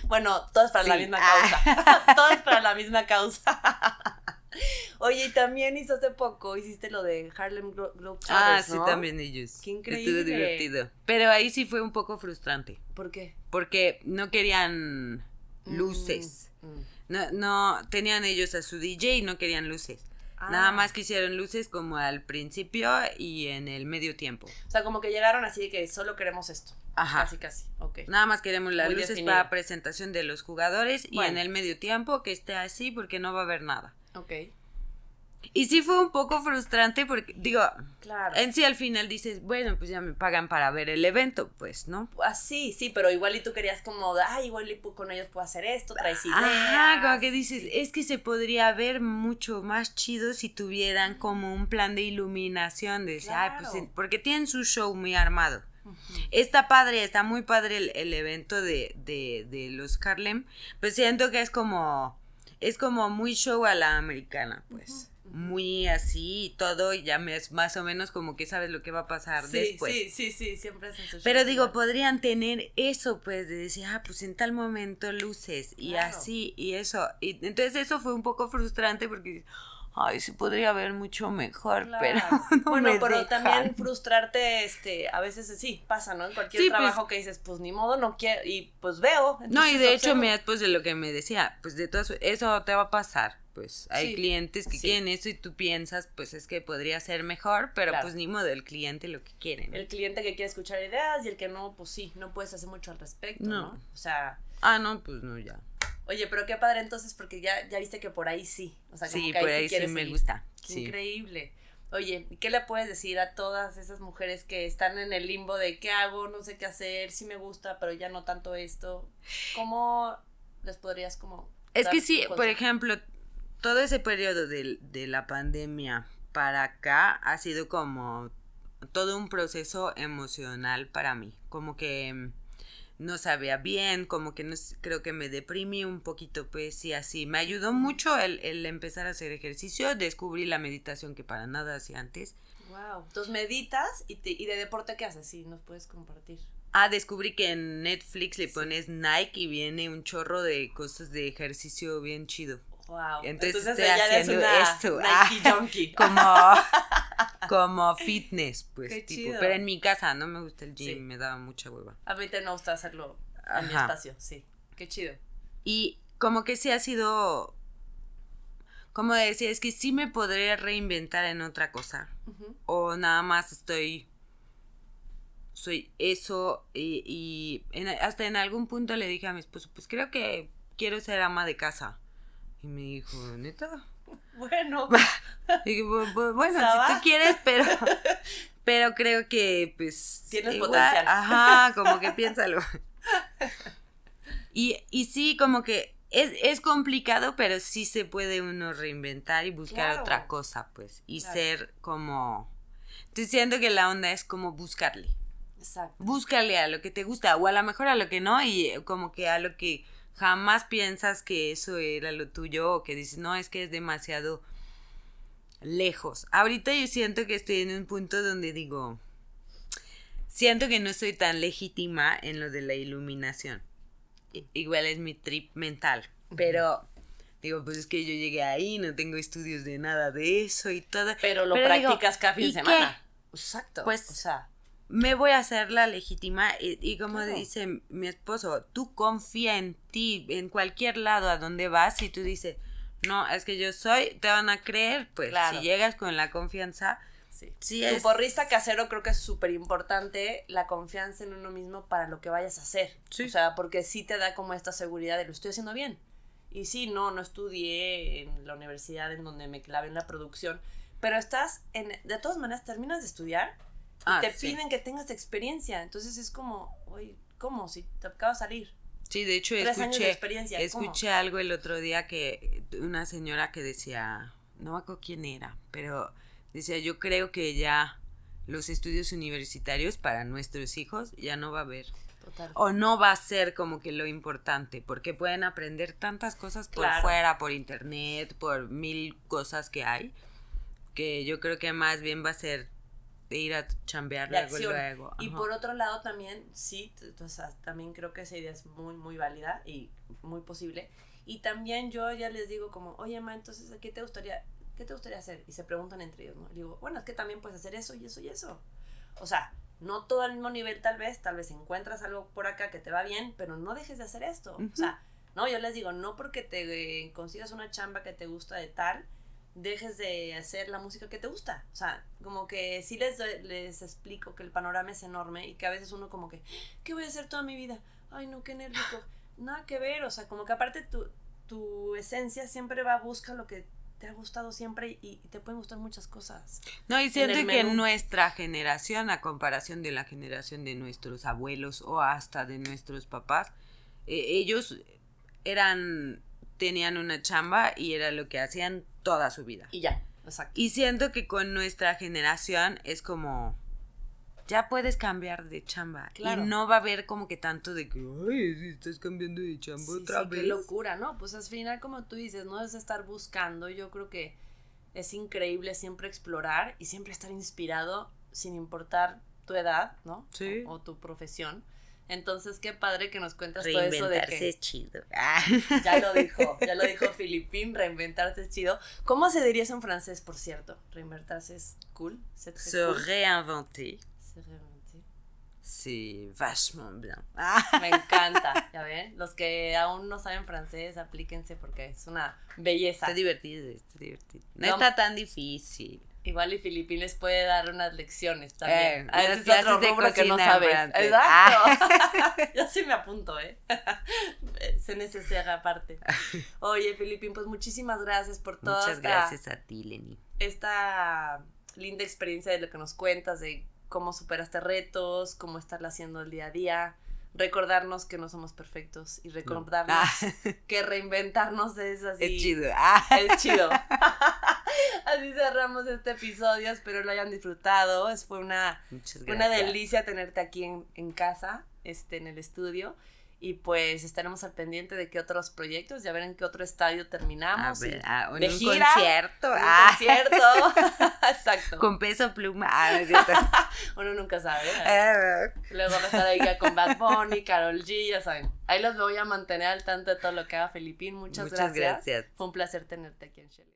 Speaker 1: Bueno, todo es para la misma
Speaker 2: Ah.
Speaker 1: causa. todo es para la misma causa. Oye, y también hizo hace poco, hiciste lo de Harlem Glo- Globetrotters,
Speaker 2: Ah, sí,
Speaker 1: ¿no?
Speaker 2: también ellos.
Speaker 1: Qué
Speaker 2: Estuvo
Speaker 1: increíble.
Speaker 2: divertido. Pero ahí sí fue un poco frustrante,
Speaker 1: ¿Por qué?
Speaker 2: porque no querían luces.
Speaker 1: Mm, mm.
Speaker 2: No, no, tenían ellos a su DJ y no querían luces. Nada
Speaker 1: Ah.
Speaker 2: más que hicieron luces como al principio y en el medio tiempo.
Speaker 1: O sea, como que llegaron así de que solo queremos esto.
Speaker 2: Ajá.
Speaker 1: Casi, casi. Ok.
Speaker 2: Nada más queremos las
Speaker 1: Muy
Speaker 2: luces
Speaker 1: definido.
Speaker 2: para presentación de los jugadores y en el medio tiempo que esté así porque no va a haber nada.
Speaker 1: Ok.
Speaker 2: Y sí fue un poco frustrante porque, digo,
Speaker 1: Claro.
Speaker 2: en sí al final dices, bueno, pues ya me pagan para ver el evento, pues, ¿no?
Speaker 1: Así, sí, pero igual y tú querías como, ay, igual y con ellos puedo hacer esto, traes ideas.
Speaker 2: Ajá, como que dices, es que se podría ver mucho más chido si tuvieran como un plan de iluminación, de decir, ay, pues,
Speaker 1: Claro.
Speaker 2: porque tienen su show muy armado. Está padre, está muy padre el, el evento de, de, de los Harlem, pues siento que es como, es como muy show a la americana, pues. Muy así y todo, y ya me es más o menos como que sabes lo que va a pasar
Speaker 1: Sí,
Speaker 2: después.
Speaker 1: sí, sí, sí, siempre hacen su
Speaker 2: Pero digo,
Speaker 1: igual.
Speaker 2: podrían tener eso, pues, de decir, ah, pues en tal momento luces y
Speaker 1: Claro.
Speaker 2: así y eso. Y entonces eso fue un poco frustrante porque, ay, se podría ver mucho mejor,
Speaker 1: Claro.
Speaker 2: pero no
Speaker 1: bueno,
Speaker 2: me
Speaker 1: pero
Speaker 2: dejan.
Speaker 1: también frustrarte, este, a veces sí, pasa, ¿no? En cualquier
Speaker 2: Sí, pues-
Speaker 1: trabajo que dices, pues ni modo, no quiero, y pues veo.
Speaker 2: No, y de hecho,
Speaker 1: observo.
Speaker 2: me pues de lo que me decía, pues de todo eso, eso te va a pasar. Pues hay
Speaker 1: Sí,
Speaker 2: clientes que
Speaker 1: sí.
Speaker 2: quieren eso y tú piensas, pues es que podría ser mejor, pero
Speaker 1: Claro.
Speaker 2: pues ni modo, el cliente lo que quiere. ¿no?
Speaker 1: El cliente que quiere escuchar ideas y el que no, pues sí, no puedes hacer mucho al respecto, ¿no?
Speaker 2: No.
Speaker 1: O sea,
Speaker 2: Ah, no, pues no, ya.
Speaker 1: oye, pero qué padre entonces, porque ya, ya viste que por ahí sí. O sea, como
Speaker 2: Sí,
Speaker 1: que
Speaker 2: por ahí sí
Speaker 1: quieres
Speaker 2: me
Speaker 1: seguir.
Speaker 2: gusta.
Speaker 1: Qué
Speaker 2: Sí.
Speaker 1: Increíble. Oye, ¿y qué le puedes decir a todas esas mujeres que están en el limbo de qué hago, no sé qué hacer, sí me gusta, pero ya no tanto esto? ¿Cómo les podrías como...
Speaker 2: Es que sí, por ejemplo, todo ese periodo de, de la pandemia para acá ha sido como todo un proceso emocional para mí. Como que mm, no sabía bien, como que no, creo que me deprimí un poquito, pues y así. Me ayudó mucho el, el empezar a hacer ejercicio, descubrí la meditación que para nada hacía antes.
Speaker 1: Wow. Entonces meditas y, te- y de deporte qué haces, sí, nos puedes compartir.
Speaker 2: Ah, descubrí que en Netflix le pones Nike y viene un chorro de cosas de ejercicio bien chido.
Speaker 1: Wow.
Speaker 2: Entonces estoy
Speaker 1: ella eres
Speaker 2: haciendo
Speaker 1: una
Speaker 2: esto.
Speaker 1: Nike
Speaker 2: Ah. como como fitness, pues
Speaker 1: Qué
Speaker 2: tipo,
Speaker 1: chido.
Speaker 2: pero en mi casa no me gusta el gym,
Speaker 1: Sí.
Speaker 2: me daba mucha hueva.
Speaker 1: A mí también me gusta hacerlo en mi
Speaker 2: Ajá.
Speaker 1: espacio, sí. Qué chido.
Speaker 2: Y como que sí ha sido como decía, es que sí me podría reinventar en otra cosa
Speaker 1: Ujú.
Speaker 2: o nada más estoy soy eso y, y en- hasta en algún punto le dije a mi esposo, pues creo que quiero ser ama de casa. Y me dijo, ¿neta?
Speaker 1: Bueno,
Speaker 2: Y dije, "Bu- bu- bueno,
Speaker 1: ¿Saba?
Speaker 2: si tú quieres, pero, pero creo que pues.
Speaker 1: Tienes
Speaker 2: igual,
Speaker 1: potencial.
Speaker 2: Ajá, como que piénsalo. Y, y sí, como que es, es complicado, pero sí se puede uno reinventar y buscar
Speaker 1: Claro.
Speaker 2: otra cosa, pues. Y
Speaker 1: Claro.
Speaker 2: ser como. Estoy diciendo que la onda es como buscarle.
Speaker 1: exacto.
Speaker 2: Búscale a lo que te gusta, o a lo mejor a lo que no, y como que a lo que jamás piensas que eso era lo tuyo, o que dices, no, es que es demasiado lejos. Ahorita yo siento que estoy en un punto donde digo, siento que no soy tan legítima en lo de la iluminación. I- Igual es mi trip mental, pero digo, pues es que yo llegué ahí, no tengo estudios de nada de eso y todo.
Speaker 1: Pero lo
Speaker 2: Pero digo,
Speaker 1: practicas cada fin
Speaker 2: ¿y
Speaker 1: de
Speaker 2: qué?
Speaker 1: semana. Exacto.
Speaker 2: Pues,
Speaker 1: o sea,
Speaker 2: me voy a hacer la legítima y, y como
Speaker 1: Claro.
Speaker 2: dice mi esposo, tú confía en ti, en cualquier lado a donde vas y tú dices, no, es que yo soy, te van a creer, pues
Speaker 1: Claro.
Speaker 2: si llegas con la confianza,
Speaker 1: sí.
Speaker 2: sí
Speaker 1: Tu
Speaker 2: es...
Speaker 1: porrista casero creo que es súper importante la confianza en uno mismo para lo que vayas a hacer.
Speaker 2: Sí.
Speaker 1: O sea, porque sí te da como esta seguridad de lo estoy haciendo bien. Y sí, no, no estudié en la universidad en donde me clavé en la producción, pero estás en, de todas maneras terminas de estudiar
Speaker 2: Ah,
Speaker 1: te
Speaker 2: sí.
Speaker 1: piden que tengas experiencia. Entonces es como, oye, ¿cómo? Si te acaba de salir.
Speaker 2: Sí, de hecho
Speaker 1: Tres años de
Speaker 2: escuché,
Speaker 1: experiencia.
Speaker 2: escuché algo el otro día que una señora que decía, no me acuerdo quién era, pero decía, yo creo que ya los estudios universitarios para nuestros hijos ya no va a haber.
Speaker 1: Total.
Speaker 2: o no va a ser como que lo importante, porque pueden aprender tantas cosas por
Speaker 1: Claro.
Speaker 2: fuera, por internet, por mil cosas que hay, que yo creo que más bien va a ser ir a chambear
Speaker 1: de
Speaker 2: luego, luego.
Speaker 1: Y por otro lado también, sí, o sea, también creo que esa idea es muy, muy válida y muy posible. Y también yo ya les digo como, oye, ma, entonces, ¿qué te gustaría, qué te gustaría hacer? Y se preguntan entre ellos, ¿no? Y digo, bueno, es que también puedes hacer eso y eso y eso. O sea, no todo al mismo nivel tal vez, tal vez encuentras algo por acá que te va bien, pero no dejes de hacer esto.
Speaker 2: Ujú.
Speaker 1: O sea, no, yo les digo, no porque te eh, consigas una chamba que te gusta de tal, dejes de hacer la música que te gusta. O sea, como que sí les, les explico que el panorama es enorme y que a veces uno como que, ¿qué voy a hacer toda mi vida? Ay, no, qué nervio. Nada que ver, o sea, como que aparte tu, tu esencia siempre va a buscar lo que te ha gustado siempre y, te pueden gustar muchas cosas.
Speaker 2: No, y siento que nuestra generación, a comparación de la generación de nuestros abuelos o hasta de nuestros papás, eh, ellos eran, tenían una chamba y era lo que hacían toda su vida.
Speaker 1: Y ya, exacto.
Speaker 2: Y siento que con nuestra generación es como, ya puedes cambiar de chamba. Y no va a haber como que tanto de que, ay, estás cambiando de chamba otra vez.
Speaker 1: Qué locura, ¿no? Pues al final, como tú dices, no es estar buscando. Yo creo que es increíble siempre explorar y siempre estar inspirado sin importar tu edad, ¿no?
Speaker 2: Sí.
Speaker 1: o tu profesión. Entonces, qué padre que nos cuentas todo eso de que...
Speaker 2: es chido.
Speaker 1: Ya lo dijo, ya lo dijo Filipín, reinventarse es chido. ¿Cómo se diría eso en francés, por cierto? Reinventarse es cool.
Speaker 2: Se réinventer. Se réinventer. Sí, vachement bien.
Speaker 1: Me encanta, ya ven. Los que aún no saben francés, aplíquense porque es una belleza.
Speaker 2: Está divertido, está divertido. no está tan difícil.
Speaker 1: Igual y Filipín les puede dar unas lecciones también. Eh, a veces es otro rubro que no sabes. Exacto. Ah. Yo sí me apunto, ¿eh? Se necesita aparte. Oye, Filipín, pues muchísimas gracias por toda
Speaker 2: Muchas gracias a ti, Lenny.
Speaker 1: Esta linda experiencia de lo que nos cuentas, de cómo superaste retos, cómo estarla haciendo el día a día recordarnos que no somos perfectos y recordarnos ah. que reinventarnos es así.
Speaker 2: Es chido. Ah.
Speaker 1: Es chido. así cerramos este episodio. Espero lo hayan disfrutado. Es, fue una, una delicia tenerte aquí en, en casa, este, en el estudio. Y pues estaremos al pendiente de qué otros proyectos, ya ver en qué otro estadio terminamos.
Speaker 2: A ver, ah, un, concierto.
Speaker 1: Un ah. concierto. Exacto.
Speaker 2: Con peso pluma. Ah,
Speaker 1: Uno nunca sabe. ¿eh? Luego va a estar ahí con Bad Bunny, Carol G, ya saben. Ahí los voy a mantener al tanto de todo lo que haga Filipín. Muchas,
Speaker 2: Muchas gracias.
Speaker 1: Fue un placer tenerte aquí en Shelley.